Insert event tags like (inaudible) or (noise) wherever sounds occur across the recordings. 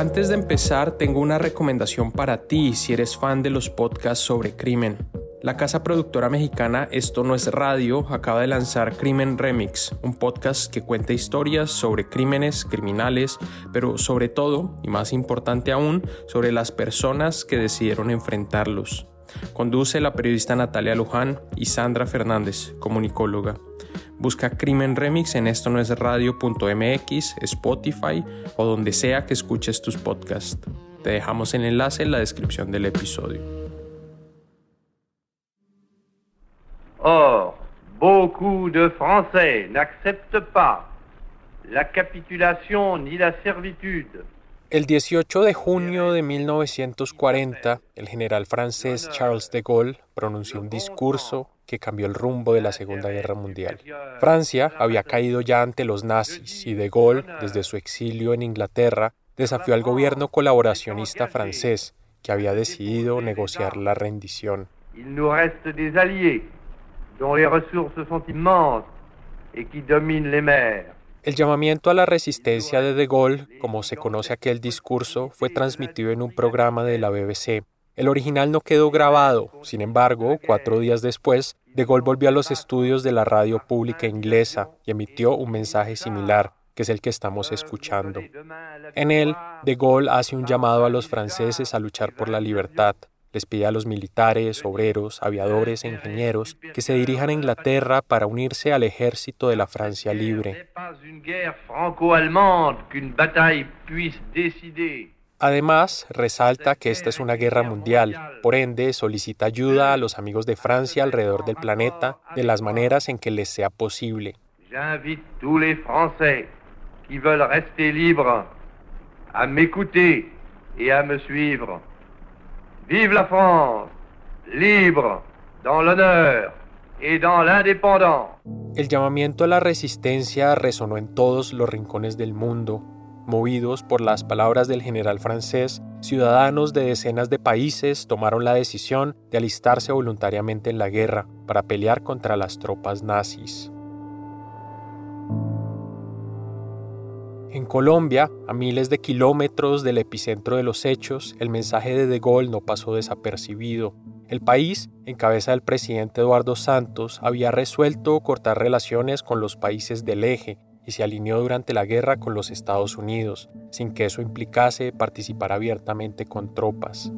Antes de empezar, tengo una recomendación para ti si eres fan de los podcasts sobre crimen. La casa productora mexicana Esto no es radio acaba de lanzar Crimen Remix, un podcast que cuenta historias sobre crímenes, criminales, pero sobre todo, y más importante aún, sobre las personas que decidieron enfrentarlos. Conduce la periodista Natalia Luján y Sandra Fernández, comunicóloga. Busca Crimen Remix en esto no es radio.mx, Spotify o donde sea que escuches tus podcasts. Te dejamos el enlace en la descripción del episodio. Or, beaucoup de Français n'acceptent pas la capitulation ni la servitude el 18 de junio de 1940, el general francés Charles de Gaulle pronunció un discurso que cambió el rumbo de la Segunda Guerra Mundial. Francia había caído ya ante los nazis y de Gaulle, desde su exilio en Inglaterra, desafió al gobierno colaboracionista francés, que había decidido negociar la rendición. Il nous reste des alliés dont les ressources sont immenses et qui dominent les mers. El llamamiento a la resistencia de De Gaulle, como se conoce aquel discurso, fue transmitido en un programa de la BBC. El original no quedó grabado, sin embargo, cuatro días después, De Gaulle volvió a los estudios de la radio pública inglesa y emitió un mensaje similar, que es el que estamos escuchando. En él, De Gaulle hace un llamado a los franceses a luchar por la libertad, les pide a los militares, obreros, aviadores e ingenieros que se dirijan a Inglaterra para unirse al ejército de la Francia libre. Además, resalta que esta es una guerra mundial, por ende solicita ayuda a los amigos de Francia alrededor del planeta de las maneras en que les sea posible. J'invite tous les Français qui veulent rester libres à m'écouter et à me suivre. Vive la France, libre, dans l'honneur et dans. El llamamiento a la resistencia resonó en todos los rincones del mundo. Movidos por las palabras del general francés, ciudadanos de decenas de países tomaron la decisión de alistarse voluntariamente en la guerra para pelear contra las tropas nazis. En Colombia, a miles de kilómetros del epicentro de los hechos, el mensaje de De Gaulle no pasó desapercibido. El país, en cabeza del presidente Eduardo Santos, había resuelto cortar relaciones con los países del eje se alineó durante la guerra con los Estados Unidos, sin que eso implicase participar abiertamente con tropas.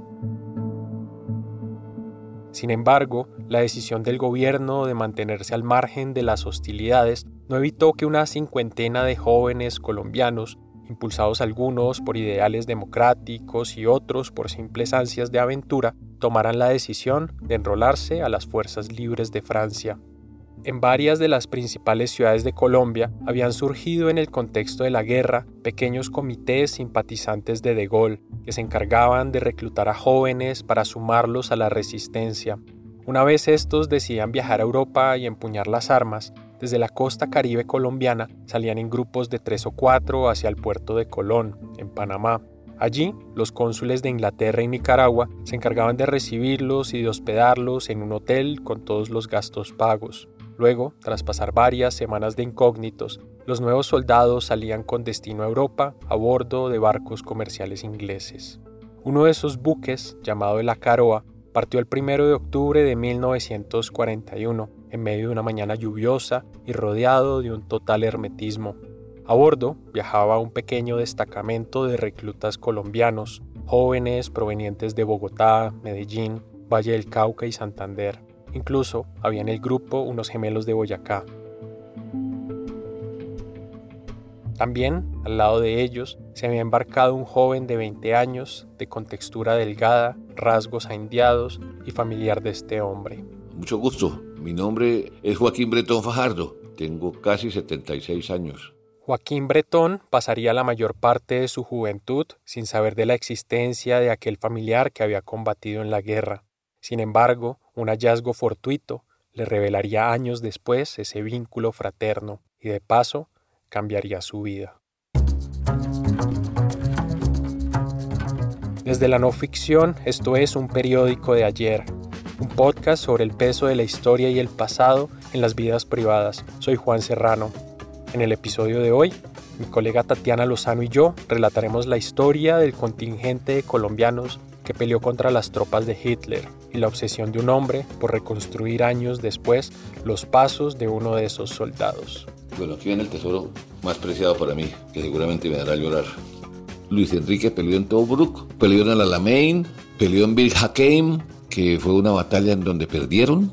Sin embargo, la decisión del gobierno de mantenerse al margen de las hostilidades no evitó que una cincuentena de jóvenes colombianos, impulsados algunos por ideales democráticos y otros por simples ansias de aventura, tomaran la decisión de enrolarse a las fuerzas libres de Francia. En varias de las principales ciudades de Colombia habían surgido en el contexto de la guerra pequeños comités simpatizantes de De Gaulle que se encargaban de reclutar a jóvenes para sumarlos a la resistencia. Una vez estos decidían viajar a Europa y empuñar las armas, desde la costa caribe colombiana salían en grupos de tres o cuatro hacia el puerto de Colón, en Panamá. Allí, los cónsules de Inglaterra y Nicaragua se encargaban de recibirlos y de hospedarlos en un hotel con todos los gastos pagos. Luego, tras pasar varias semanas de incógnitos, los nuevos soldados salían con destino a Europa a bordo de barcos comerciales ingleses. Uno de esos buques, llamado el Acaroa, partió el 1 de octubre de 1941, en medio de una mañana lluviosa y rodeado de un total hermetismo. A bordo viajaba un pequeño destacamento de reclutas colombianos, jóvenes provenientes de Bogotá, Medellín, Valle del Cauca y Santander. Incluso había en el grupo unos gemelos de Boyacá. También, al lado de ellos, se había embarcado un joven de 20 años, de contextura delgada, rasgos aindiados y familiar de este hombre. Mucho gusto, mi nombre es Joaquín Bretón Fajardo, tengo casi 76 años. Joaquín Bretón pasaría la mayor parte de su juventud sin saber de la existencia de aquel familiar que había combatido en la guerra. Sin embargo, un hallazgo fortuito le revelaría años después ese vínculo fraterno y de paso cambiaría su vida. Desde la no ficción, esto es un periódico de ayer, un podcast sobre el peso de la historia y el pasado en las vidas privadas. Soy Juan Serrano. En el episodio de hoy, mi colega Tatiana Lozano y yo relataremos la historia del contingente de colombianos que peleó contra las tropas de Hitler y la obsesión de un hombre por reconstruir años después los pasos de uno de esos soldados. Bueno, aquí viene el tesoro más preciado para mí, que seguramente me hará llorar. Luis Enrique peleó en Tobruk, peleó en el Alamein, peleó en Bir Hakeim, que fue una batalla en donde perdieron.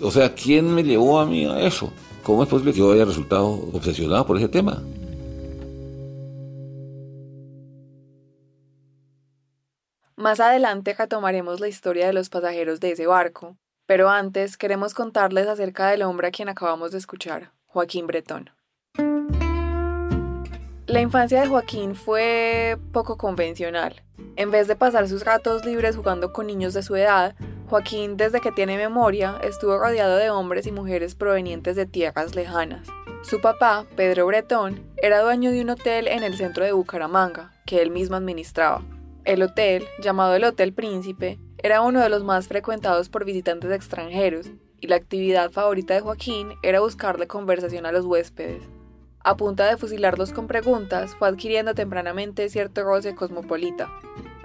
O sea, ¿quién me llevó a mí a eso? ¿Cómo es posible que yo haya resultado obsesionado por ese tema? Más adelante retomaremos la historia de los pasajeros de ese barco, pero antes queremos contarles acerca del hombre a quien acabamos de escuchar, Joaquín Bretón. La infancia de Joaquín fue poco convencional. En vez de pasar sus ratos libres jugando con niños de su edad, Joaquín, desde que tiene memoria, estuvo rodeado de hombres y mujeres provenientes de tierras lejanas. Su papá, Pedro Bretón, era dueño de un hotel en el centro de Bucaramanga, que él mismo administraba. El hotel, llamado el Hotel Príncipe, era uno de los más frecuentados por visitantes extranjeros, y la actividad favorita de Joaquín era buscarle conversación a los huéspedes. A punta de fusilarlos con preguntas, fue adquiriendo tempranamente cierto roce cosmopolita.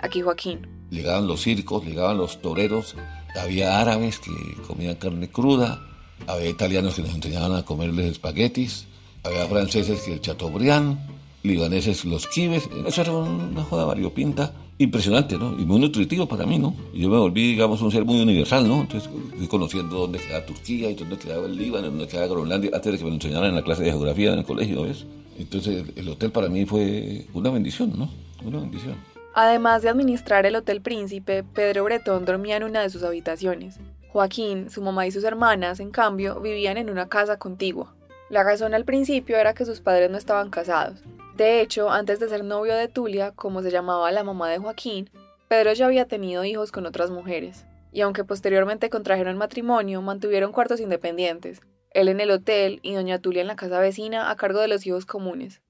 Aquí Joaquín. Llegaban los circos, llegaban los toreros, había árabes que comían carne cruda, había italianos que nos enseñaban a comerles espaguetis, había franceses que el chateaubriand, libaneses los kibes, eso era una joda variopinta impresionante, ¿no? Y muy nutritivo para mí, ¿no? Y yo me volví, digamos, un ser muy universal, ¿no? Entonces fui conociendo dónde quedaba Turquía y dónde quedaba el Líbano, dónde quedaba Groenlandia, antes de que me lo enseñaran en la clase de geografía en el colegio, ¿ves? Entonces el hotel para mí fue una bendición, ¿no? Una bendición. Además de administrar el Hotel Príncipe, Pedro Bretón dormía en una de sus habitaciones. Joaquín, su mamá y sus hermanas, en cambio, vivían en una casa contigua. La razón al principio era que sus padres no estaban casados, de hecho, antes de ser novio de Tulia, como se llamaba la mamá de Joaquín, Pedro ya había tenido hijos con otras mujeres, y aunque posteriormente contrajeron matrimonio, mantuvieron cuartos independientes, él en el hotel y doña Tulia en la casa vecina a cargo de los hijos comunes.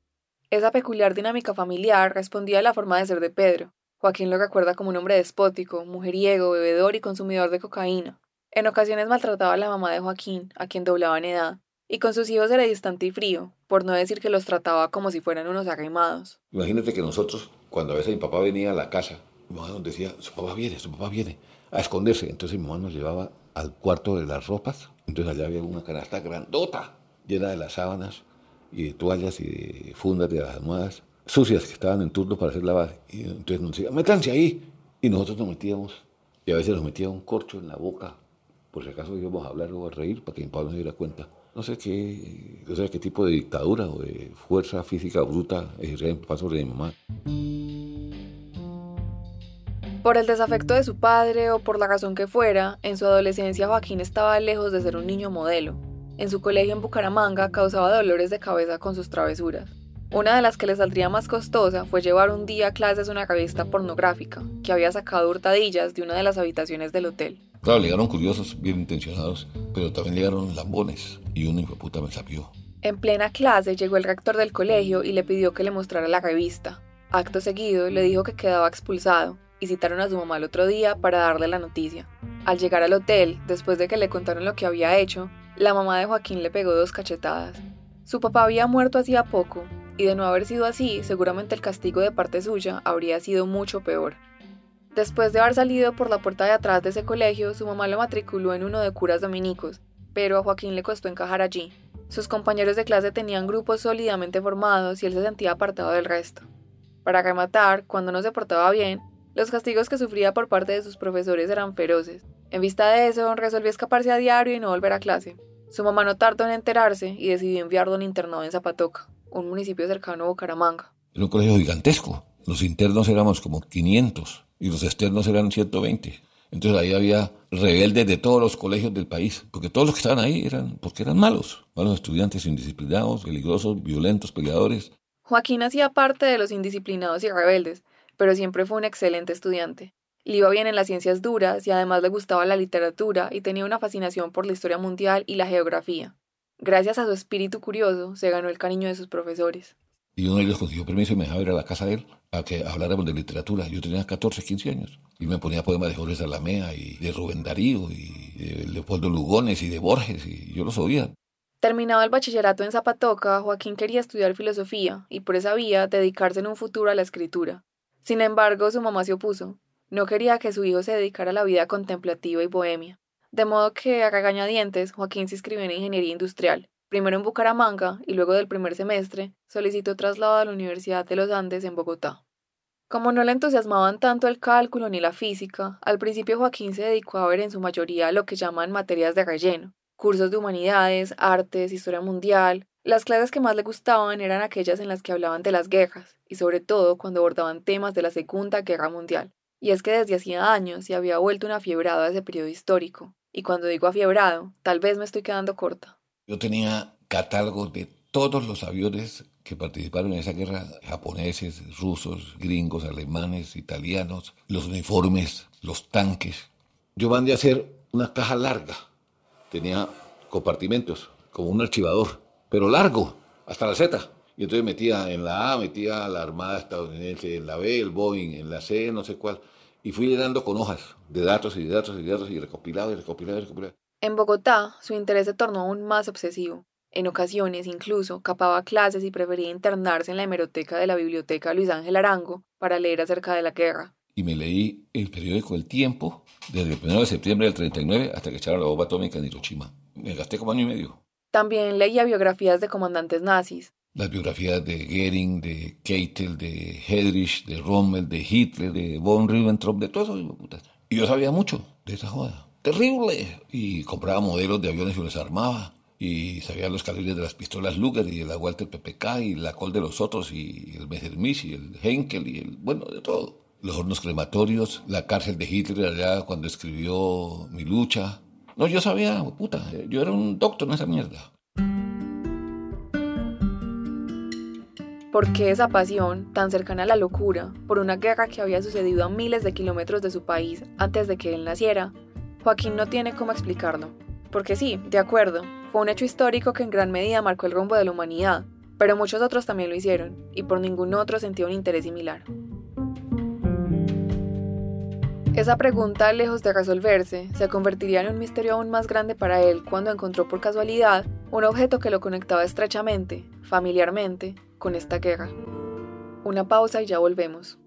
Esa peculiar dinámica familiar respondía a la forma de ser de Pedro. Joaquín lo recuerda como un hombre despótico, mujeriego, bebedor y consumidor de cocaína. En ocasiones maltrataba a la mamá de Joaquín, a quien doblaba en edad, y con sus hijos era distante y frío, por no decir que los trataba como si fueran unos arrimados. Imagínate que nosotros, cuando a veces mi papá venía a la casa, mi mamá nos decía, su papá viene, su papá viene, a esconderse. Entonces mi mamá nos llevaba al cuarto de las ropas, entonces allá había una canasta grandota, llena de las sábanas y de toallas y de fundas de las almohadas, sucias que estaban en turno para hacer lavar. Y entonces nos decía, métanse ahí. Y nosotros nos metíamos, y a veces nos metía un corcho en la boca, por si acaso íbamos a hablar o a reír, para que mi papá no se diera cuenta no sé qué, no sé qué tipo de dictadura o de fuerza física bruta ejercía en sobre mi mamá. Por el desafecto de su padre o por la razón que fuera, en su adolescencia Joaquín estaba lejos de ser un niño modelo. En su colegio en Bucaramanga causaba dolores de cabeza con sus travesuras. Una de las que le saldría más costosa fue llevar un día a clases una revista pornográfica, que había sacado hurtadillas de una de las habitaciones del hotel. Claro, llegaron curiosos, bien intencionados, pero también llegaron lambones y uno hijo puta me sapió. En plena clase llegó el rector del colegio y le pidió que le mostrara la revista. Acto seguido le dijo que quedaba expulsado y citaron a su mamá el otro día para darle la noticia. Al llegar al hotel, después de que le contaron lo que había hecho, la mamá de Joaquín le pegó dos cachetadas. Su papá había muerto hacía poco, y de no haber sido así, seguramente el castigo de parte suya habría sido mucho peor. Después de haber salido por la puerta de atrás de ese colegio, su mamá lo matriculó en uno de curas dominicos, pero a Joaquín le costó encajar allí. Sus compañeros de clase tenían grupos sólidamente formados y él se sentía apartado del resto. Para rematar, cuando no se portaba bien, los castigos que sufría por parte de sus profesores eran feroces. En vista de eso, resolvió escaparse a diario y no volver a clase. Su mamá no tardó en enterarse y decidió enviarlo a un internado en Zapatoca, un municipio cercano a Bucaramanga. Era un colegio gigantesco. Los internos éramos como 500 y los externos eran 120. Entonces ahí había rebeldes de todos los colegios del país, porque todos los que estaban ahí eran porque eran malos, malos estudiantes indisciplinados, peligrosos, violentos, peleadores. Joaquín hacía parte de los indisciplinados y rebeldes, pero siempre fue un excelente estudiante. Le iba bien en las ciencias duras y además le gustaba la literatura y tenía una fascinación por la historia mundial y la geografía. Gracias a su espíritu curioso, se ganó el cariño de sus profesores. Y uno de ellos consiguió permiso y me dejaba ir a la casa de él a que habláramos de literatura. Yo tenía 14, 15 años. Y me ponía poemas de Jorge Salamea y de Rubén Darío y de Leopoldo Lugones y de Borges y yo los oía. Terminado el bachillerato en Zapatoca, Joaquín quería estudiar filosofía y por esa vía dedicarse en un futuro a la escritura. Sin embargo, su mamá se opuso. No quería que su hijo se dedicara a la vida contemplativa y bohemia. De modo que, a regañadientes, Joaquín se inscribió en ingeniería industrial, primero en Bucaramanga y luego del primer semestre solicitó traslado a la Universidad de los Andes en Bogotá. Como no le entusiasmaban tanto el cálculo ni la física, al principio Joaquín se dedicó a ver en su mayoría lo que llaman materias de relleno, cursos de humanidades, artes, historia mundial. Las clases que más le gustaban eran aquellas en las que hablaban de las guerras, y sobre todo cuando abordaban temas de la Segunda Guerra Mundial. Y es que desde hacía años se había vuelto una fiebrado a ese periodo histórico. Y cuando digo afiebrado, tal vez me estoy quedando corta. Yo tenía catálogos de todos los aviones que participaron en esa guerra, japoneses, rusos, gringos, alemanes, italianos, los uniformes, los tanques. Yo mandé a hacer una caja larga, tenía compartimentos, como un archivador, pero largo, hasta la Z. Y entonces metía en la A, metía la Armada estadounidense, en la B, el Boeing, en la C, no sé cuál. Y fui llenando con hojas de datos y de datos y de datos y recopilado y recopilado y recopilado. En Bogotá, su interés se tornó aún más obsesivo. En ocasiones, incluso, capaba clases y prefería internarse en la hemeroteca de la biblioteca Luis Ángel Arango para leer acerca de la guerra. Y me leí el periódico El Tiempo desde el 1 de septiembre del 39 hasta que echaron la bomba atómica en Hiroshima. Me gasté como año y medio. También leía biografías de comandantes nazis. Las biografías de Goering, de Keitel, de Heydrich, de Rommel, de Hitler, de von Ribbentrop, de todo eso. Y yo sabía mucho de esa joda. Terrible. Y compraba modelos de aviones y los armaba y sabía los calibres de las pistolas Luger y la Walter PPK y la Col de los otros y el Messerschmitt y el Henkel y el, bueno, de todo. Los hornos crematorios, la cárcel de Hitler allá cuando escribió Mi lucha. No, yo sabía, puta, yo era un doctor en esa mierda. ¿Por qué esa pasión, tan cercana a la locura, por una guerra que había sucedido a miles de kilómetros de su país antes de que él naciera? Joaquín no tiene cómo explicarlo. Porque sí, de acuerdo, fue un hecho histórico que en gran medida marcó el rumbo de la humanidad, pero muchos otros también lo hicieron, y por ningún otro sentía un interés similar. Esa pregunta, lejos de resolverse, se convertiría en un misterio aún más grande para él cuando encontró por casualidad un objeto que lo conectaba estrechamente, familiarmente, con esta guerra. Una pausa y ya volvemos.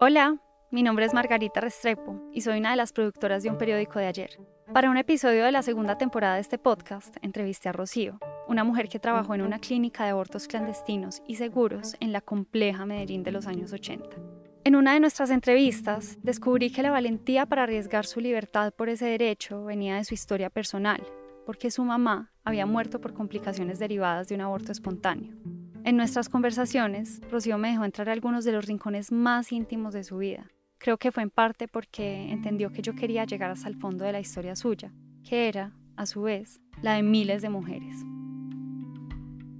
Hola, mi nombre es Margarita Restrepo y soy una de las productoras de un periódico de ayer. Para un episodio de la segunda temporada de este podcast, entrevisté a Rocío, una mujer que trabajó en una clínica de abortos clandestinos y seguros en la compleja Medellín de los años 80. En una de nuestras entrevistas, descubrí que la valentía para arriesgar su libertad por ese derecho venía de su historia personal, porque su mamá había muerto por complicaciones derivadas de un aborto espontáneo. En nuestras conversaciones, Rocío me dejó entrar a algunos de los rincones más íntimos de su vida. Creo que fue en parte porque entendió que yo quería llegar hasta el fondo de la historia suya, que era, a su vez, la de miles de mujeres.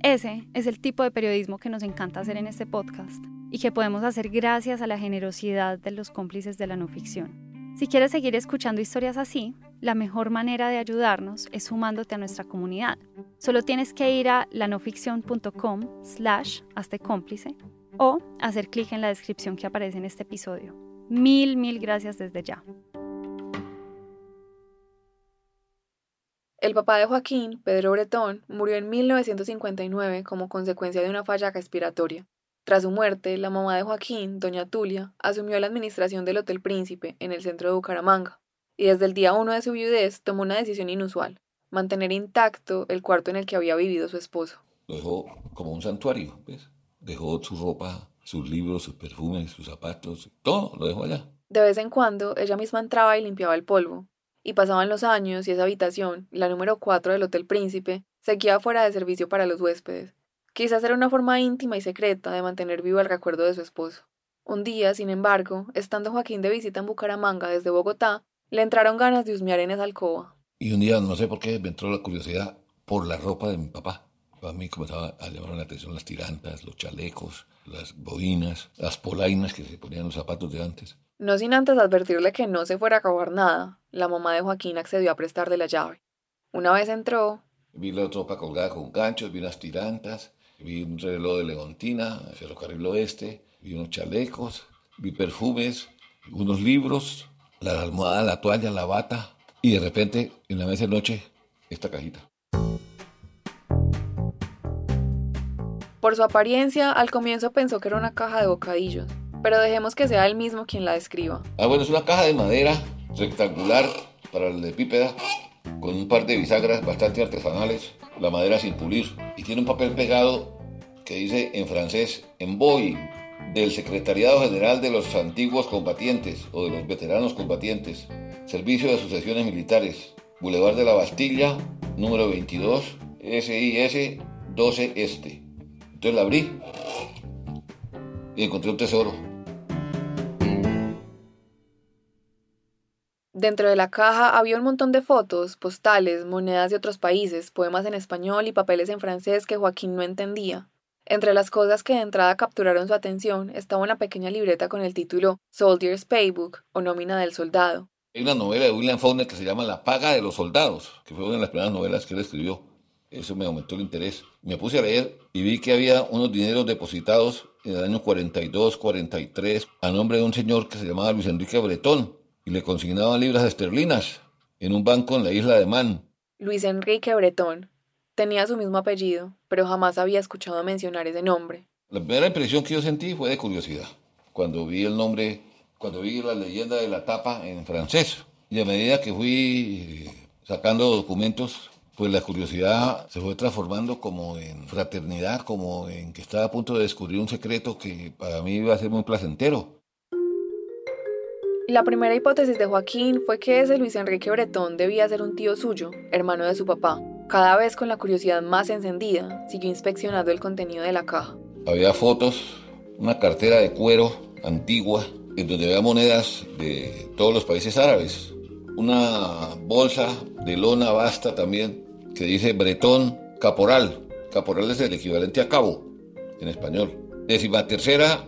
Ese es el tipo de periodismo que nos encanta hacer en este podcast y que podemos hacer gracias a la generosidad de los cómplices de la no ficción. Si quieres seguir escuchando historias así, la mejor manera de ayudarnos es sumándote a nuestra comunidad. Solo tienes que ir a lanoficción.com slash hazte cómplice o hacer clic en la descripción que aparece en este episodio. Mil, mil gracias desde ya. El papá de Joaquín, Pedro Bretón, murió en 1959 como consecuencia de una falla respiratoria. Tras su muerte, la mamá de Joaquín, doña Tulia, asumió la administración del Hotel Príncipe en el centro de Bucaramanga, y desde el día uno de su viudez tomó una decisión inusual, mantener intacto el cuarto en el que había vivido su esposo. Lo dejó como un santuario, ¿ves? Dejó su ropa, sus libros, sus perfumes, sus zapatos, todo lo dejó allá. De vez en cuando, ella misma entraba y limpiaba el polvo, y pasaban los años y esa habitación, la número 4 del Hotel Príncipe, seguía fuera de servicio para los huéspedes, Quizás era una forma íntima y secreta de mantener vivo el recuerdo de su esposo. Un día, sin embargo, estando Joaquín de visita en Bucaramanga desde Bogotá, le entraron ganas de husmear en esa alcoba. Y un día, no sé por qué, me entró la curiosidad por la ropa de mi papá. A mí comenzaba a llamar la atención las tirantas, los chalecos, las boinas, las polainas que se ponían los zapatos de antes. No sin antes advertirle que no se fuera a robar nada, la mamá de Joaquín accedió a prestarle la llave. Una vez entró... Vi la ropa colgada con ganchos, vi unas tirantas, vi un reloj de Leontina, Ferrocarril Oeste, vi unos chalecos, vi perfumes, unos libros, la almohada, la toalla, la bata, y de repente, en la mesa de noche, esta cajita. Por su apariencia, al comienzo pensó que era una caja de bocadillos, pero dejemos que sea él mismo quien la describa. Ah, bueno, es una caja de madera rectangular para el epípeda, con un par de bisagras bastante artesanales, la madera sin pulir, y tiene un papel pegado que dice en francés, en boy, del Secretariado General de los Antiguos Combatientes o de los Veteranos Combatientes, Servicio de Sucesiones Militares, Boulevard de la Bastilla, número 22, SIS 12 Este. Entonces la abrí y encontré un tesoro. Dentro de la caja había un montón de fotos, postales, monedas de otros países, poemas en español y papeles en francés que Joaquín no entendía. Entre las cosas que de entrada capturaron su atención estaba una pequeña libreta con el título Soldier's Paybook o Nómina del Soldado. Hay una novela de William Faulkner que se llama La paga de los soldados, que fue una de las primeras novelas que él escribió. Eso me aumentó el interés. Me puse a leer y vi que había unos dineros depositados en el año 42, 43, a nombre de un señor que se llamaba Luis Enrique Bretón, y le consignaban libras esterlinas en un banco en la isla de Man. Luis Enrique Bretón. Tenía su mismo apellido, pero jamás había escuchado mencionar ese nombre. La primera impresión que yo sentí fue de curiosidad, cuando vi el nombre, cuando vi la leyenda de la tapa en francés. Y a medida que fui sacando documentos pues la curiosidad se fue transformando como en fraternidad, como en que estaba a punto de descubrir un secreto que para mí iba a ser muy placentero. La primera hipótesis de Joaquín fue que ese Luis Enrique Bretón debía ser un tío suyo, hermano de su papá. Cada vez con la curiosidad más encendida, siguió inspeccionando el contenido de la caja. Había fotos, una cartera de cuero antigua, en donde había monedas de todos los países árabes, una bolsa de lona vasta también que dice Bretón Caporal. Caporal es el equivalente a cabo en español. Décima tercera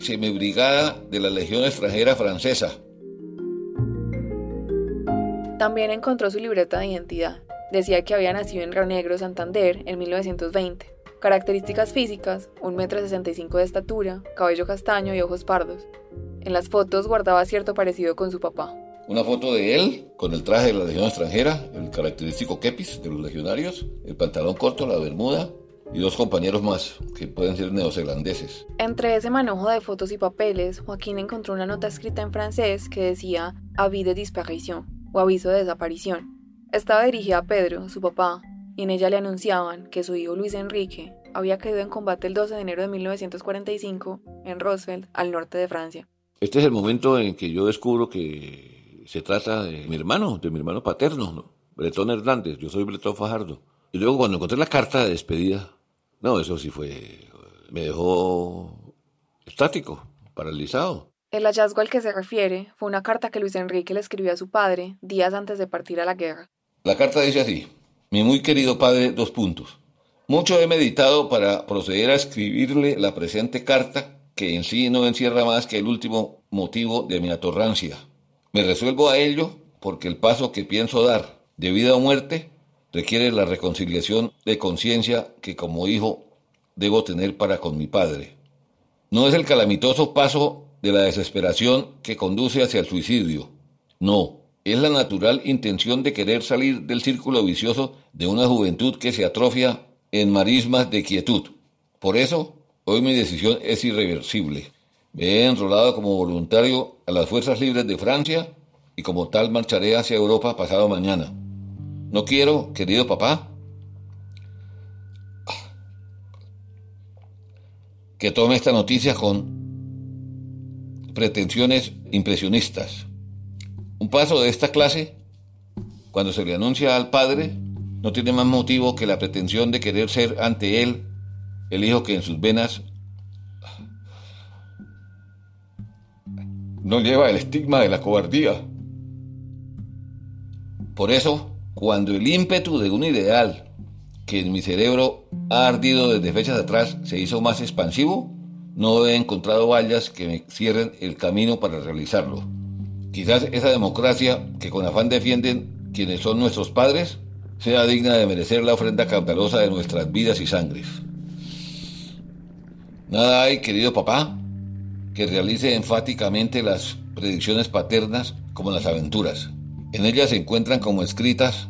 semibrigada de la Legión extranjera francesa. También encontró su libreta de identidad. Decía que había nacido en Río Negro, Santander, en 1920. Características físicas, 1,65 m de estatura, cabello castaño y ojos pardos. En las fotos guardaba cierto parecido con su papá. Una foto de él con el traje de la Legión extranjera, el característico kepis de los legionarios, el pantalón corto, la bermuda y dos compañeros más que pueden ser neozelandeses. Entre ese manojo de fotos y papeles, Joaquín encontró una nota escrita en francés que decía avis de disparition o aviso de desaparición. Estaba dirigida a Pedro, su papá, y en ella le anunciaban que su hijo Luis Enrique había caído en combate el 12 de enero de 1945 en Roosevelt, al norte de Francia. Este es el momento en que yo descubro que se trata de mi hermano, de mi hermano paterno, ¿no? Bretón Hernández, yo soy Bretón Fajardo. Y luego cuando encontré la carta de despedida, no, eso sí fue, me dejó estático, paralizado. El hallazgo al que se refiere fue una carta que Luis Enrique le escribió a su padre días antes de partir a la guerra. La carta dice así, mi muy querido padre, dos puntos. Mucho he meditado para proceder a escribirle la presente carta, que en sí no encierra más que el último motivo de mi atorrancia me resuelvo a ello porque el paso que pienso dar de vida o muerte requiere la reconciliación de conciencia que como hijo debo tener para con mi padre. No es el calamitoso paso de la desesperación que conduce hacia el suicidio. No, es la natural intención de querer salir del círculo vicioso de una juventud que se atrofia en marismas de quietud. Por eso, hoy mi decisión es irreversible. Me he enrolado como voluntario a las Fuerzas Libres de Francia y como tal marcharé hacia Europa pasado mañana. No quiero, querido papá, que tome esta noticia con pretensiones impresionistas. Un paso de esta clase, cuando se le anuncia al padre, no tiene más motivo que la pretensión de querer ser ante él el hijo que en sus venas no lleva el estigma de la cobardía. Por eso, cuando el ímpetu de un ideal que en mi cerebro ha ardido desde fechas atrás se hizo más expansivo, no he encontrado vallas que me cierren el camino para realizarlo. Quizás esa democracia que con afán defienden quienes son nuestros padres sea digna de merecer la ofrenda caudalosa de nuestras vidas y sangres. Nada hay, querido papá, que realice enfáticamente las predicciones paternas como las aventuras. En ellas se encuentran como escritas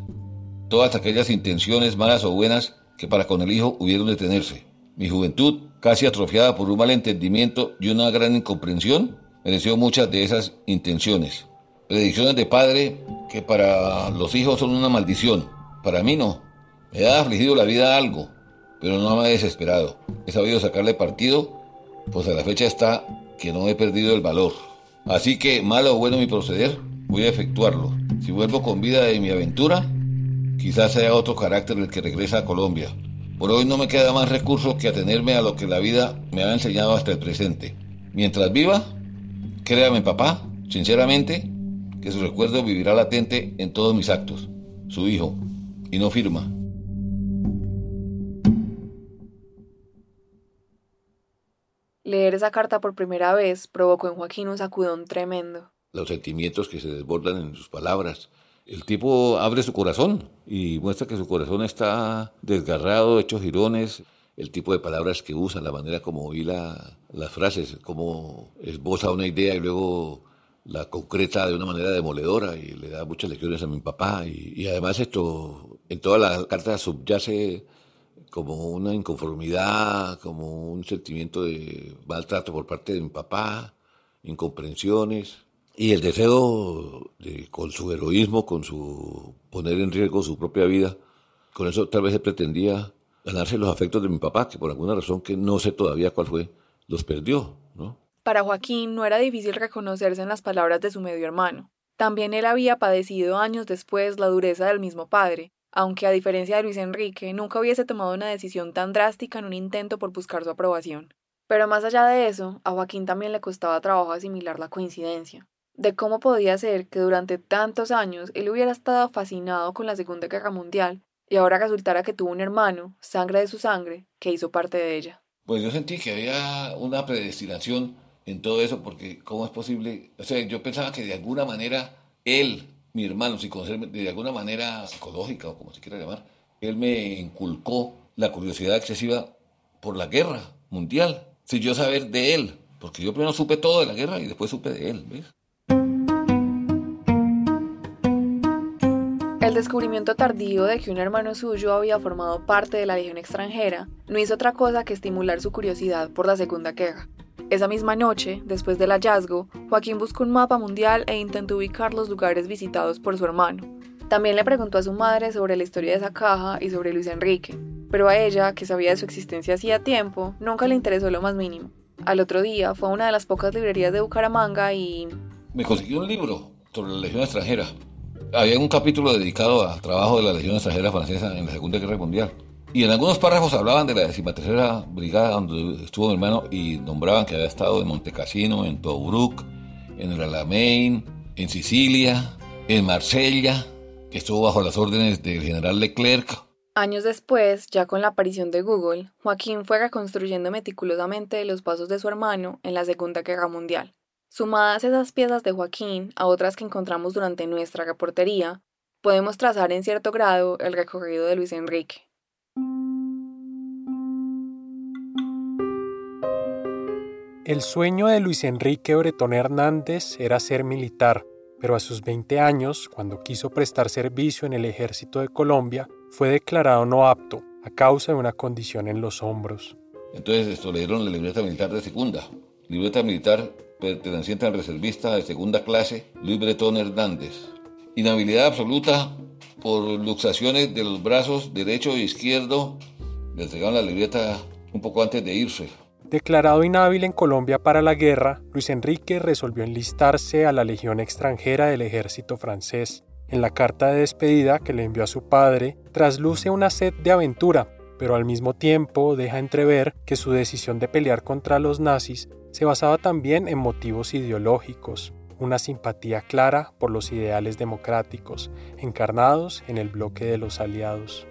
todas aquellas intenciones malas o buenas que para con el hijo hubieron de tenerse. Mi juventud, casi atrofiada por un mal entendimiento y una gran incomprensión, mereció muchas de esas intenciones. Predicciones de padre que para los hijos son una maldición. Para mí no. Me ha afligido la vida algo, pero no me ha desesperado. He sabido sacarle partido, pues a la fecha está que no he perdido el valor. Así que, malo o bueno mi proceder, voy a efectuarlo. Si vuelvo con vida de mi aventura, quizás sea otro carácter el que regresa a Colombia. Por hoy no me queda más recurso que atenerme a lo que la vida me ha enseñado hasta el presente. Mientras viva, créame papá, sinceramente, que su recuerdo vivirá latente en todos mis actos. Su hijo, y no firma. Leer esa carta por primera vez provocó en Joaquín un sacudón tremendo. Los sentimientos que se desbordan en sus palabras. El tipo abre su corazón y muestra que su corazón está desgarrado, hecho jirones. El tipo de palabras que usa, la manera como oí las frases, como esboza una idea y luego la concreta de una manera demoledora y le da muchas lecciones a mi papá. Y, y además esto, en toda la carta subyace como una inconformidad, como un sentimiento de maltrato por parte de mi papá, incomprensiones y el deseo de, con su heroísmo, con su poner en riesgo su propia vida, con eso tal vez se pretendía ganarse los afectos de mi papá, que por alguna razón que no sé todavía cuál fue, los perdió, ¿no? Para Joaquín no era difícil reconocerse en las palabras de su medio hermano. También él había padecido años después la dureza del mismo padre, aunque a diferencia de Luis Enrique, nunca hubiese tomado una decisión tan drástica en un intento por buscar su aprobación. Pero más allá de eso, a Joaquín también le costaba trabajo asimilar la coincidencia, de cómo podía ser que durante tantos años él hubiera estado fascinado con la Segunda Guerra Mundial y ahora resultara que tuvo un hermano, sangre de su sangre, que hizo parte de ella. Pues yo sentí que había una predestinación en todo eso, porque ¿cómo es posible? O sea, yo pensaba que de alguna manera él mi hermano, conocerme de alguna manera psicológica o como se quiera llamar, él me inculcó la curiosidad excesiva por la guerra mundial, sin yo saber de él, porque yo primero supe todo de la guerra y después supe de él, ¿ves? El descubrimiento tardío de que un hermano suyo había formado parte de la Legión extranjera no hizo otra cosa que estimular su curiosidad por la Segunda Guerra. Esa misma noche, después del hallazgo, Joaquín buscó un mapa mundial e intentó ubicar los lugares visitados por su hermano. También le preguntó a su madre sobre la historia de esa caja y sobre Luis Enrique, pero a ella, que sabía de su existencia hacía tiempo, nunca le interesó lo más mínimo. Al otro día fue a una de las pocas librerías de Bucaramanga y... Me consiguió un libro sobre la Legión extranjera. Había un capítulo dedicado al trabajo de la Legión extranjera francesa en la Segunda Guerra Mundial. Y en algunos párrafos hablaban de la decimatercera brigada donde estuvo mi hermano y nombraban que había estado en Montecassino, en Tobruk, en el Alamein, en Sicilia, en Marsella, que estuvo bajo las órdenes del general Leclerc. Años después, ya con la aparición de Google, Joaquín fue reconstruyendo meticulosamente los pasos de su hermano en la Segunda Guerra Mundial. Sumadas esas piezas de Joaquín a otras que encontramos durante nuestra reportería, podemos trazar en cierto grado el recorrido de Luis Enrique. El sueño de Luis Enrique Bretón Hernández era ser militar, pero a sus 20 años, cuando quiso prestar servicio en el ejército de Colombia, fue declarado no apto a causa de una condición en los hombros. Entonces esto le dieron la libreta militar de segunda, libreta militar perteneciente al reservista de segunda clase Luis Bretón Hernández. Inhabilidad absoluta por luxaciones de los brazos derecho e izquierdo. Le entregaron la libreta un poco antes de irse. Declarado inhábil en Colombia para la guerra, Luis Enrique resolvió enlistarse a la Legión extranjera del ejército francés. En la carta de despedida que le envió a su padre, trasluce una sed de aventura, pero al mismo tiempo deja entrever que su decisión de pelear contra los nazis se basaba también en motivos ideológicos, una simpatía clara por los ideales democráticos, encarnados en el bloque de los aliados.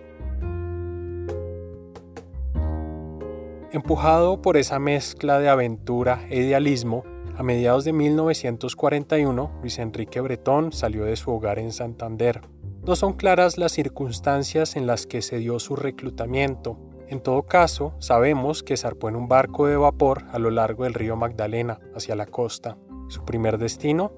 Empujado por esa mezcla de aventura e idealismo, a mediados de 1941, Luis Enrique Bretón salió de su hogar en Santander. No son claras las circunstancias en las que se dio su reclutamiento. En todo caso, sabemos que zarpó en un barco de vapor a lo largo del río Magdalena, hacia la costa. Su primer destino,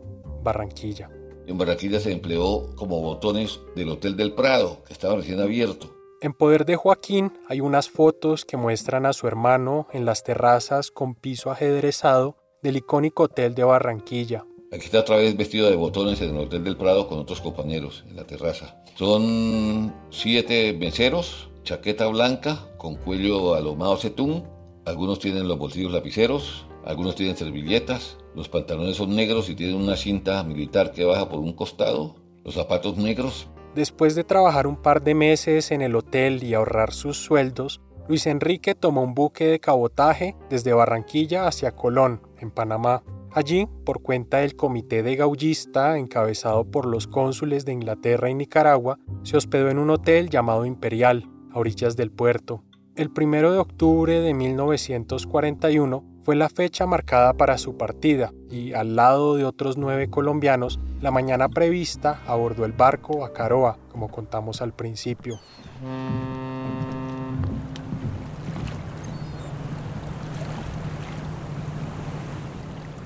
Barranquilla. En Barranquilla se empleó como botones del Hotel del Prado, que estaba recién abierto. En poder de Joaquín hay unas fotos que muestran a su hermano en las terrazas con piso ajedrezado del icónico Hotel de Barranquilla. Aquí está otra vez vestido de botones en el Hotel del Prado con otros compañeros en la terraza. Son siete meseros, chaqueta blanca con cuello a lo Mao Zedong. Algunos tienen los bolsillos lapiceros, algunos tienen servilletas, los pantalones son negros y tienen una cinta militar que baja por un costado, los zapatos negros. Después de trabajar un par de meses en el hotel y ahorrar sus sueldos, Luis Enrique tomó un buque de cabotaje desde Barranquilla hacia Colón, en Panamá. Allí, por cuenta del comité de gaullista encabezado por los cónsules de Inglaterra y Nicaragua, se hospedó en un hotel llamado Imperial, a orillas del puerto. El 1 de octubre de 1941 fue la fecha marcada para su partida y, al lado de otros nueve colombianos, la mañana prevista abordó el barco a Caroa, como contamos al principio.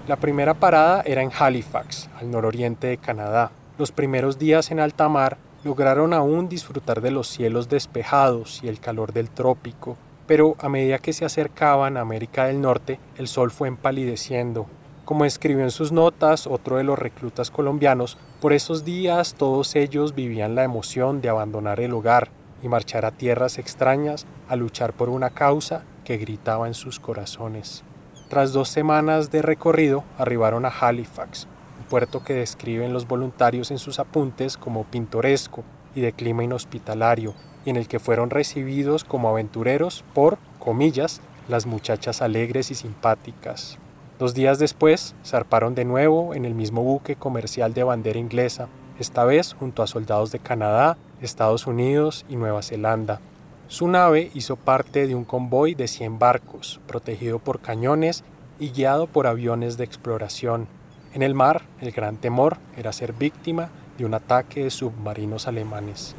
La primera parada era en Halifax, al nororiente de Canadá. Los primeros días en alta mar lograron aún disfrutar de los cielos despejados y el calor del trópico, pero a medida que se acercaban a América del Norte, el sol fue empalideciendo. Como escribió en sus notas otro de los reclutas colombianos, por esos días todos ellos vivían la emoción de abandonar el hogar y marchar a tierras extrañas a luchar por una causa que gritaba en sus corazones. Tras dos semanas de recorrido, arribaron a Halifax, puerto que describen los voluntarios en sus apuntes como pintoresco y de clima inhospitalario, y en el que fueron recibidos como aventureros por, comillas, las muchachas alegres y simpáticas. Dos días después, zarparon de nuevo en el mismo buque comercial de bandera inglesa, esta vez junto a soldados de Canadá, Estados Unidos y Nueva Zelanda. Su nave hizo parte de un convoy de 100 barcos, protegido por cañones y guiado por aviones de exploración. En el mar, el gran temor era ser víctima de un ataque de submarinos alemanes.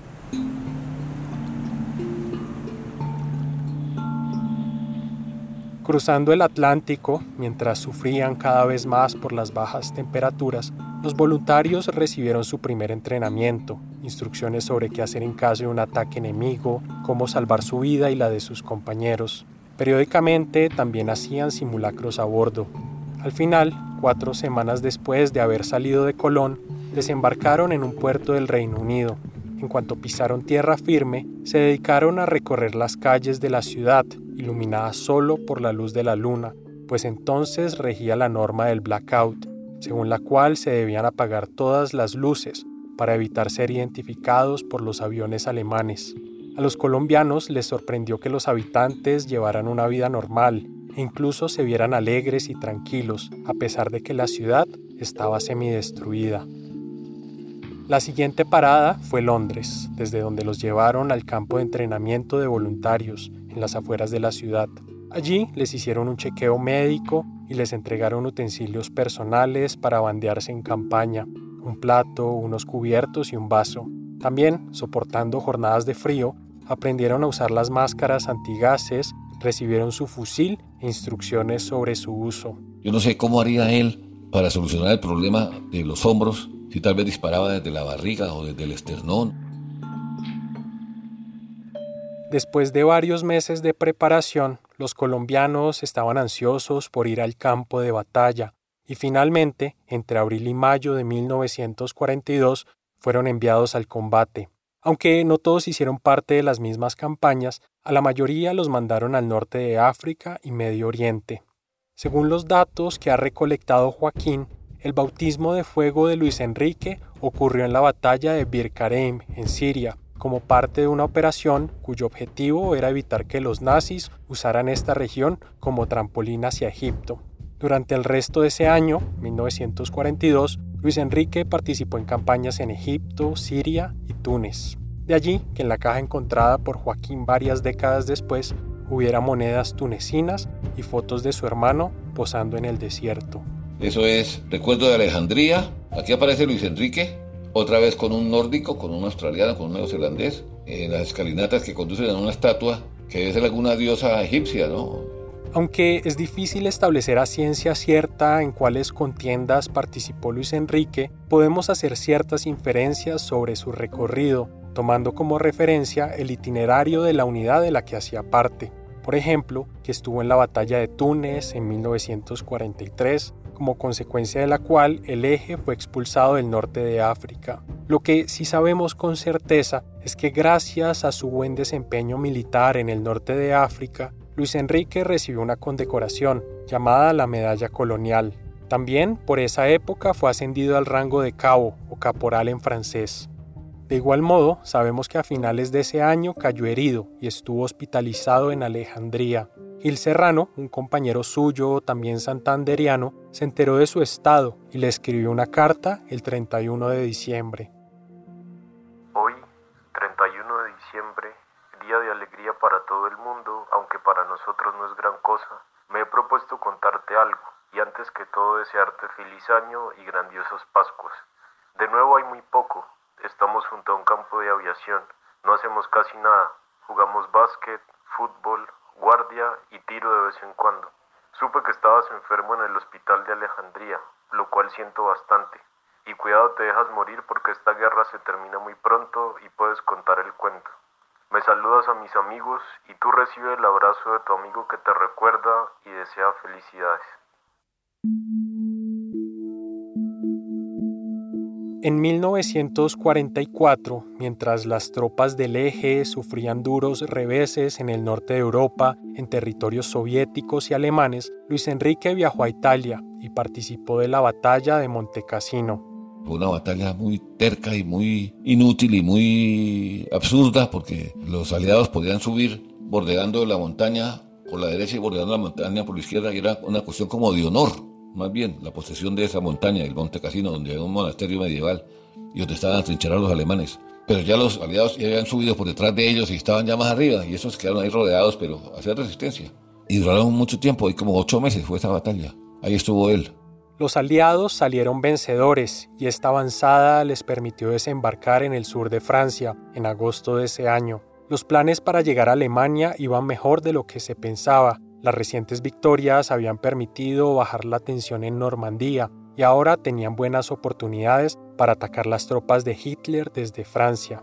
Cruzando el Atlántico, mientras sufrían cada vez más por las bajas temperaturas, los voluntarios recibieron su primer entrenamiento, instrucciones sobre qué hacer en caso de un ataque enemigo, cómo salvar su vida y la de sus compañeros. Periódicamente también hacían simulacros a bordo. Al final, cuatro semanas después de haber salido de Colón, desembarcaron en un puerto del Reino Unido. En cuanto pisaron tierra firme, se dedicaron a recorrer las calles de la ciudad, iluminadas solo por la luz de la luna, pues entonces regía la norma del blackout, según la cual se debían apagar todas las luces para evitar ser identificados por los aviones alemanes. A los colombianos les sorprendió que los habitantes llevaran una vida normal incluso se vieran alegres y tranquilos, a pesar de que la ciudad estaba semidestruida. La siguiente parada fue Londres, desde donde los llevaron al campo de entrenamiento de voluntarios, en las afueras de la ciudad. Allí les hicieron un chequeo médico y les entregaron utensilios personales para bandearse en campaña, un plato, unos cubiertos y un vaso. También, soportando jornadas de frío, aprendieron a usar las máscaras antigases recibieron su fusil e instrucciones sobre su uso. Yo no sé cómo haría él para solucionar el problema de los hombros, si tal vez disparaba desde la barriga o desde el esternón. Después de varios meses de preparación, los colombianos estaban ansiosos por ir al campo de batalla y finalmente, entre abril y mayo de 1942, fueron enviados al combate. Aunque no todos hicieron parte de las mismas campañas, a la mayoría los mandaron al norte de África y Medio Oriente. Según los datos que ha recolectado Joaquín, el bautismo de fuego de Luis Enrique ocurrió en la batalla de Bir Karem, en Siria, como parte de una operación cuyo objetivo era evitar que los nazis usaran esta región como trampolín hacia Egipto. Durante el resto de ese año, 1942, Luis Enrique participó en campañas en Egipto, Siria y Túnez. De allí que en la caja encontrada por Joaquín varias décadas después hubiera monedas tunecinas y fotos de su hermano posando en el desierto. Eso es Recuerdo de Alejandría. Aquí aparece Luis Enrique, otra vez con un nórdico, con un australiano, con un neozelandés, en las escalinatas que conducen a una estatua que debe ser alguna diosa egipcia, ¿no? Aunque es difícil establecer a ciencia cierta en cuáles contiendas participó Luis Enrique, podemos hacer ciertas inferencias sobre su recorrido, tomando como referencia el itinerario de la unidad de la que hacía parte. Por ejemplo, que estuvo en la batalla de Túnez en 1943, como consecuencia de la cual el eje fue expulsado del norte de África. Lo que sí sabemos con certeza es que gracias a su buen desempeño militar en el norte de África, Luis Enrique recibió una condecoración llamada la Medalla Colonial. También por esa época fue ascendido al rango de cabo o caporal en francés. De igual modo, sabemos que a finales de ese año cayó herido y estuvo hospitalizado en Alejandría. Gil Serrano, un compañero suyo, también santanderiano, se enteró de su estado y le escribió una carta el 31 de diciembre. Hoy, 31 de diciembre, para todo el mundo, aunque para nosotros no es gran cosa, me he propuesto contarte algo y antes que todo desearte feliz año y grandiosos Pascuas. De nuevo hay muy poco, estamos junto a un campo de aviación, no hacemos casi nada, jugamos básquet, fútbol, guardia y tiro de vez en cuando. Supe que estabas enfermo en el hospital de Alejandría, lo cual siento bastante. Y cuidado te dejas morir porque esta guerra se termina muy pronto y puedes contar el cuento. Me saludas a mis amigos y tú recibes el abrazo de tu amigo que te recuerda y desea felicidades. En 1944, mientras las tropas del eje sufrían duros reveses en el norte de Europa, en territorios soviéticos y alemanes, Luis Enrique viajó a Italia y participó de la batalla de Montecassino. Fue una batalla muy terca y muy inútil y muy absurda porque los aliados podían subir bordeando la montaña por la derecha y bordeando la montaña por la izquierda y era una cuestión como de honor, más bien, la posesión de esa montaña, el Monte Cassino, donde hay un monasterio medieval y donde estaban atrincherados los alemanes. Pero ya los aliados ya habían subido por detrás de ellos y estaban ya más arriba y esos quedaron ahí rodeados, pero hacían resistencia. Y duraron mucho tiempo, y como ocho meses fue esa batalla. Ahí estuvo él. Los aliados salieron vencedores y esta avanzada les permitió desembarcar en el sur de Francia en agosto de ese año. Los planes para llegar a Alemania iban mejor de lo que se pensaba. Las recientes victorias habían permitido bajar la tensión en Normandía y ahora tenían buenas oportunidades para atacar las tropas de Hitler desde Francia.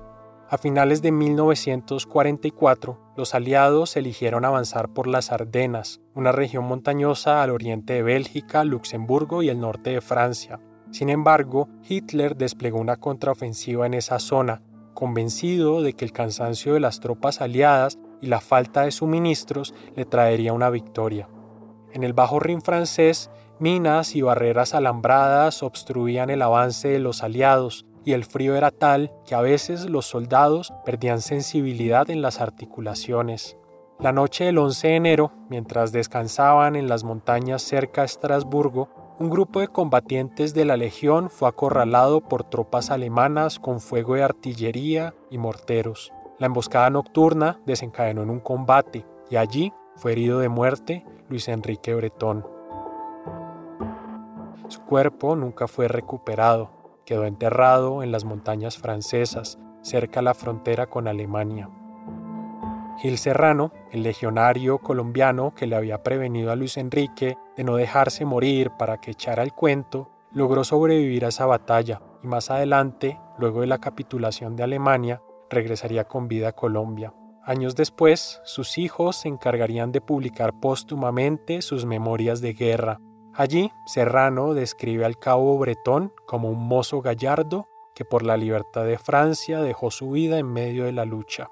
A finales de 1944, los aliados eligieron avanzar por las Ardenas, una región montañosa al oriente de Bélgica, Luxemburgo y el norte de Francia. Sin embargo, Hitler desplegó una contraofensiva en esa zona, convencido de que el cansancio de las tropas aliadas y la falta de suministros le traería una victoria. En el Bajo Rin francés, minas y barreras alambradas obstruían el avance de los aliados, y el frío era tal que a veces los soldados perdían sensibilidad en las articulaciones. La noche del 11 de enero, mientras descansaban en las montañas cerca de Estrasburgo, un grupo de combatientes de la Legión fue acorralado por tropas alemanas con fuego de artillería y morteros. La emboscada nocturna desencadenó en un combate y allí fue herido de muerte Luis Enrique Bretón. Su cuerpo nunca fue recuperado quedó enterrado en las montañas francesas, cerca a la frontera con Alemania. Gil Serrano, el legionario colombiano que le había prevenido a Luis Enrique de no dejarse morir para que echara el cuento, logró sobrevivir a esa batalla y más adelante, luego de la capitulación de Alemania, regresaría con vida a Colombia. Años después, sus hijos se encargarían de publicar póstumamente sus memorias de guerra, Allí, Serrano describe al cabo Bretón como un mozo gallardo que por la libertad de Francia dejó su vida en medio de la lucha.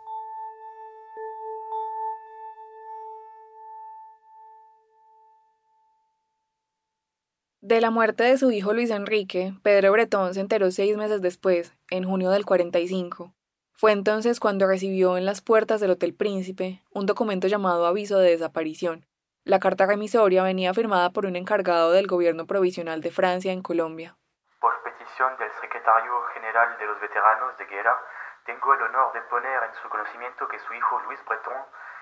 De la muerte de su hijo Luis Enrique, Pedro Bretón se enteró seis meses después, en junio del 45. Fue entonces cuando recibió en las puertas del Hotel Príncipe un documento llamado aviso de desaparición, la carta remisoria venía firmada por un encargado del gobierno provisional de Francia en Colombia. Por petición del secretario general de los veteranos de guerra, tengo el honor de poner en su conocimiento que su hijo Luis Breton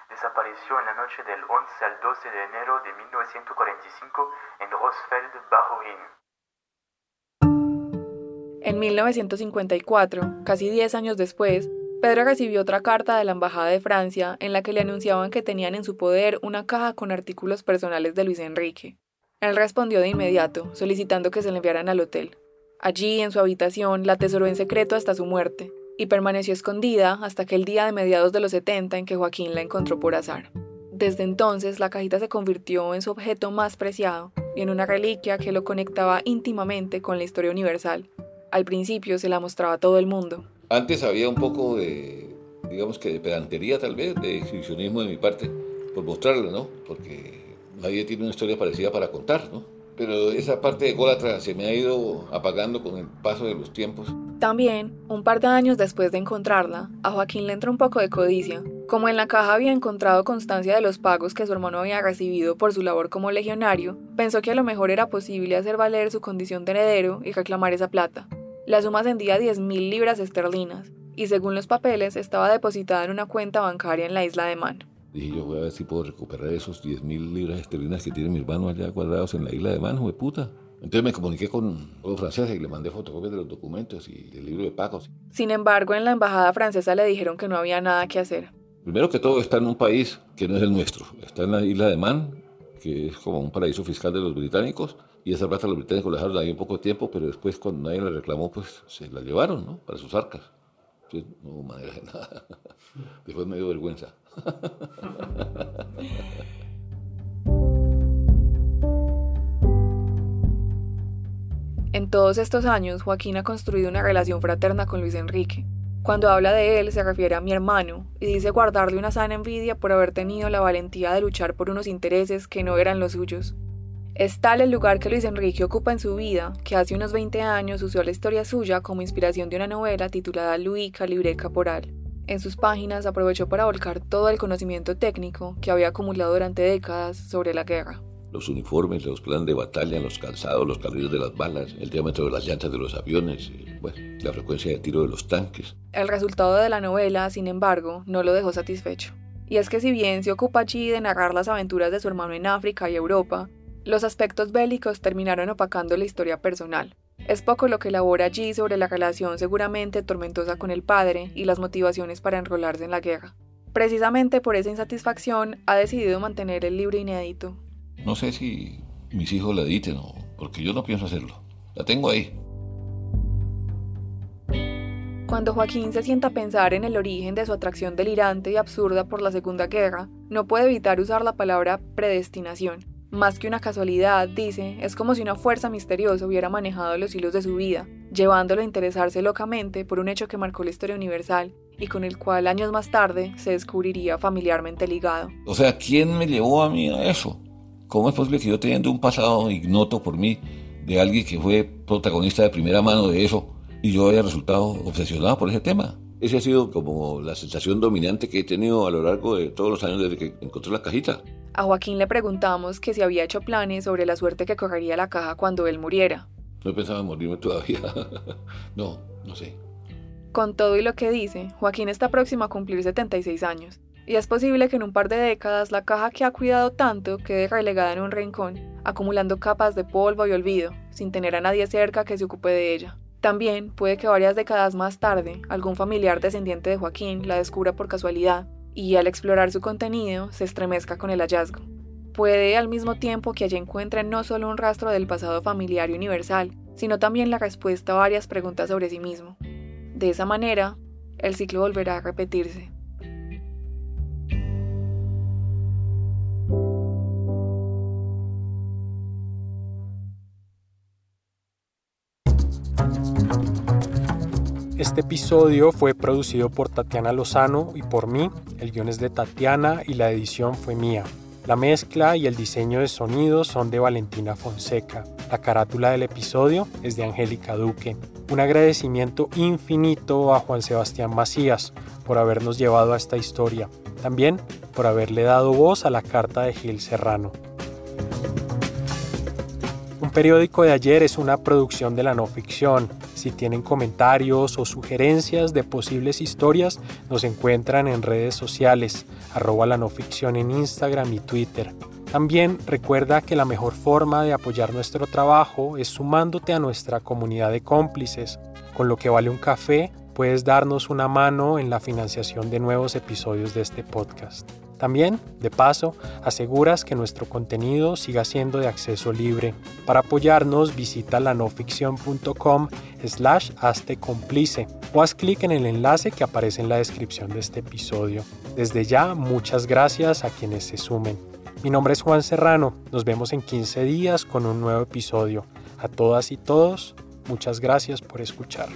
desapareció en la noche del 11 al 12 de enero de 1945 en Rosfeld, bajo En 1954, casi 10 años después, Pedro recibió otra carta de la Embajada de Francia en la que le anunciaban que tenían en su poder una caja con artículos personales de Luis Enrique. Él respondió de inmediato, solicitando que se le enviaran al hotel. Allí, en su habitación, la atesoró en secreto hasta su muerte, y permaneció escondida hasta aquel día de mediados de los 70 en que Joaquín la encontró por azar. Desde entonces, la cajita se convirtió en su objeto más preciado y en una reliquia que lo conectaba íntimamente con la historia universal. Al principio se la mostraba a todo el mundo. Antes había un poco de, digamos que de pedantería tal vez, de exhibicionismo de mi parte, por mostrarla, ¿no? Porque nadie tiene una historia parecida para contar, ¿no? Pero esa parte de Gólatra se me ha ido apagando con el paso de los tiempos. También, un par de años después de encontrarla, a Joaquín le entró un poco de codicia. Como en la caja había encontrado constancia de los pagos que su hermano había recibido por su labor como legionario, pensó que a lo mejor era posible hacer valer su condición de heredero y reclamar esa plata. La suma ascendía a 10.000 libras esterlinas, y según los papeles estaba depositada en una cuenta bancaria en la isla de Man. Dije yo voy a ver si puedo recuperar esos 10 mil libras esterlinas que tiene mi hermano allá guardados en la isla de Man, de puta. Entonces me comuniqué con los franceses y le mandé fotocopias de los documentos y del libro de pagos. Sin embargo, en la embajada francesa le dijeron que no había nada que hacer. Primero que todo está en un país que no es el nuestro. Está en la isla de Man, que es como un paraíso fiscal de los británicos. Y esa plata los británicos la dejaron ahí un poco de tiempo, pero después cuando nadie la reclamó, pues se la llevaron, ¿no? Para sus arcas. Entonces no hubo manera de nada. (laughs) Después me dio vergüenza. (laughs) En todos estos años, Joaquín ha construido una relación fraterna con Luis Enrique. Cuando habla de él, se refiere a mi hermano y dice guardarle una sana envidia por haber tenido la valentía de luchar por unos intereses que no eran los suyos. Es tal el lugar que Luis Enrique ocupa en su vida que hace unos 20 años usó la historia suya como inspiración de una novela titulada Luis Calibre Caporal. En sus páginas aprovechó para volcar todo el conocimiento técnico que había acumulado durante décadas sobre la guerra. Los uniformes, los planes de batalla, los calzados, los calibres de las balas, el diámetro de las llantas de los aviones, bueno, la frecuencia de tiro de los tanques. El resultado de la novela, sin embargo, no lo dejó satisfecho. Y es que si bien se ocupa allí de narrar las aventuras de su hermano en África y Europa, los aspectos bélicos terminaron opacando la historia personal. Es poco lo que elabora allí sobre la relación seguramente tormentosa con el padre y las motivaciones para enrolarse en la guerra. Precisamente por esa insatisfacción ha decidido mantener el libro inédito. No sé si mis hijos la editen o porque yo no pienso hacerlo. La tengo ahí. Cuando Joaquín se sienta a pensar en el origen de su atracción delirante y absurda por la Segunda Guerra, no puede evitar usar la palabra predestinación más que una casualidad, dice, es como si una fuerza misteriosa hubiera manejado los hilos de su vida, llevándolo a interesarse locamente por un hecho que marcó la historia universal y con el cual años más tarde se descubriría familiarmente ligado. O sea, ¿quién me llevó a mí a eso? ¿Cómo es posible que yo teniendo un pasado ignoto por mí, de alguien que fue protagonista de primera mano de eso, y yo haya resultado obsesionado por ese tema? Esa ha sido como la sensación dominante que he tenido a lo largo de todos los años desde que encontré la cajita. A Joaquín le preguntamos que si había hecho planes sobre la suerte que correría la caja cuando él muriera. No pensaba en morirme todavía. (laughs) no, no sé. Con todo y lo que dice, Joaquín está próximo a cumplir 76 años. Y es posible que en un par de décadas la caja que ha cuidado tanto quede relegada en un rincón, acumulando capas de polvo y olvido, sin tener a nadie cerca que se ocupe de ella. También puede que varias décadas más tarde algún familiar descendiente de Joaquín la descubra por casualidad y al explorar su contenido se estremezca con el hallazgo. Puede al mismo tiempo que allí encuentre no solo un rastro del pasado familiar y universal, sino también la respuesta a varias preguntas sobre sí mismo. De esa manera, el ciclo volverá a repetirse. Este episodio fue producido por Tatiana Lozano y por mí. El guion es de Tatiana y la edición fue mía. La mezcla y el diseño de sonido son de Valentina Fonseca. La carátula del episodio es de Angélica Duque. Un agradecimiento infinito a Juan Sebastián Macías por habernos llevado a esta historia. También por haberle dado voz a la carta de Gil Serrano. Un periódico de ayer es una producción de la no ficción si tienen comentarios o sugerencias de posibles historias, nos encuentran en redes sociales, arroba la no ficción en Instagram y Twitter. También recuerda que la mejor forma de apoyar nuestro trabajo es sumándote a nuestra comunidad de cómplices, con lo que vale un café puedes darnos una mano en la financiación de nuevos episodios de este podcast. También, de paso, aseguras que nuestro contenido siga siendo de acceso libre. Para apoyarnos, visita lanoficción.com slash hazte cómplice o haz clic en el enlace que aparece en la descripción de este episodio. Desde ya, muchas gracias a quienes se sumen. Mi nombre es Juan Serrano, nos vemos en 15 días con un nuevo episodio. A todas y todos, muchas gracias por escuchar.